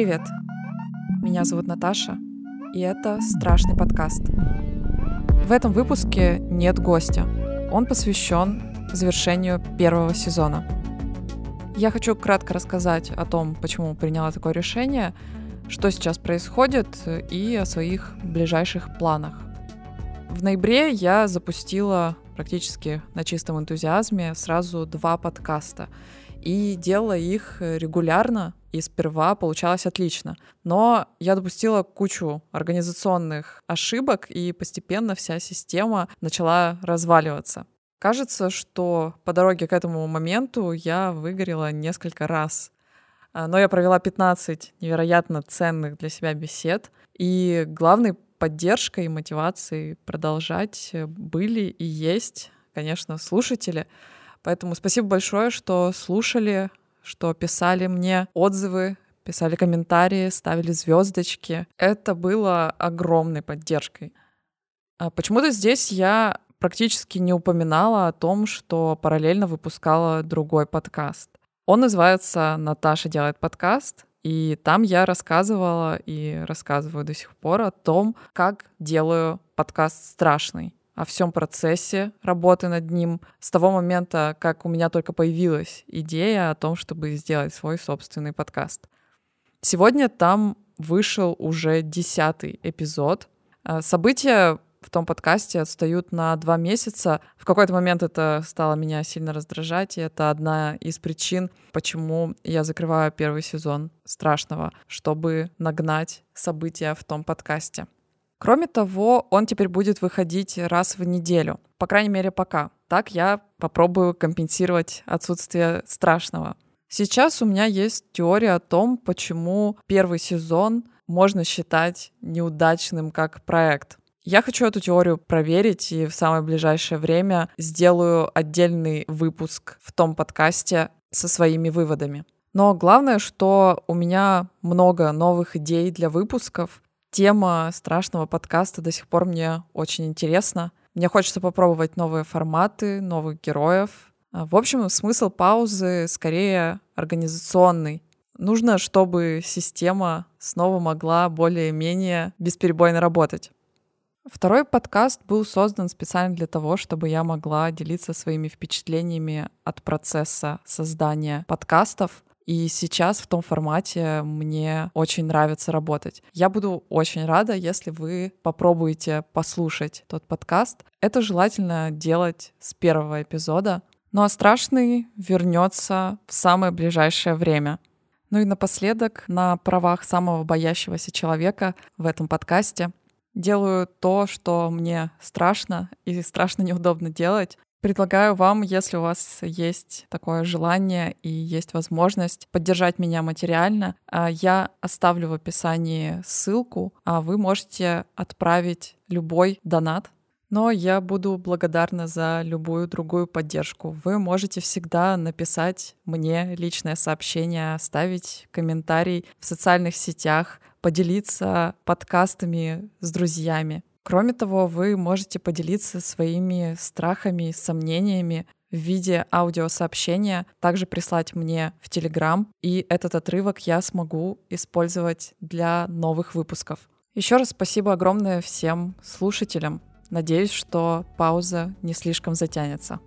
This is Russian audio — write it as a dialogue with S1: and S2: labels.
S1: Привет! Меня зовут Наташа, и это «Страшный подкаст». В этом выпуске нет гостя. Он посвящен завершению первого сезона. Я хочу кратко рассказать о том, почему приняла такое решение, что сейчас происходит и о своих ближайших планах. В ноябре я запустила практически на чистом энтузиазме сразу два подкаста и делала их регулярно, и сперва получалось отлично. Но я допустила кучу организационных ошибок, и постепенно вся система начала разваливаться. Кажется, что по дороге к этому моменту я выгорела несколько раз. А, но я провела 15 невероятно ценных для себя бесед, и главной поддержкой и мотивацией продолжать были и есть, конечно, слушатели. Поэтому спасибо большое, что слушали, что писали мне отзывы, писали комментарии, ставили звездочки. Это было огромной поддержкой. А почему-то здесь я практически не упоминала о том, что параллельно выпускала другой подкаст. Он называется «Наташа делает подкаст», и там я рассказывала и рассказываю до сих пор о том, как делаю подкаст страшный о всем процессе работы над ним с того момента, как у меня только появилась идея о том, чтобы сделать свой собственный подкаст. Сегодня там вышел уже десятый эпизод. А, события в том подкасте отстают на два месяца. В какой-то момент это стало меня сильно раздражать, и это одна из причин, почему я закрываю первый сезон страшного, чтобы нагнать события в том подкасте. Кроме того, он теперь будет выходить раз в неделю, по крайней мере пока. Так я попробую компенсировать отсутствие страшного. Сейчас у меня есть теория о том, почему первый сезон можно считать неудачным как проект. Я хочу эту теорию проверить и в самое ближайшее время сделаю отдельный выпуск в том подкасте со своими выводами. Но главное, что у меня много новых идей для выпусков, Тема страшного подкаста до сих пор мне очень интересна. Мне хочется попробовать новые форматы, новых героев. А, в общем, смысл паузы скорее организационный. Нужно, чтобы система снова могла более-менее бесперебойно работать. Второй подкаст был создан специально для того, чтобы я могла делиться своими впечатлениями от процесса создания подкастов, и сейчас в том формате мне очень нравится работать. Я буду очень рада, если вы попробуете послушать тот подкаст. Это желательно делать с первого эпизода. Ну а страшный вернется в самое ближайшее время. Ну и напоследок, на правах самого боящегося человека в этом подкасте, делаю то, что мне страшно и страшно неудобно делать. Предлагаю вам, если у вас есть такое желание и есть возможность поддержать меня материально, а, я оставлю в описании ссылку, а вы можете отправить любой донат но я буду благодарна за любую другую поддержку. Вы можете всегда написать мне личное сообщение, оставить комментарий в социальных сетях, поделиться подкастами с друзьями. Кроме того, вы можете поделиться своими страхами, сомнениями в виде аудиосообщения, также прислать мне в Телеграм, и этот отрывок я смогу использовать для новых выпусков. Еще раз спасибо огромное всем слушателям. Надеюсь, что пауза не слишком затянется.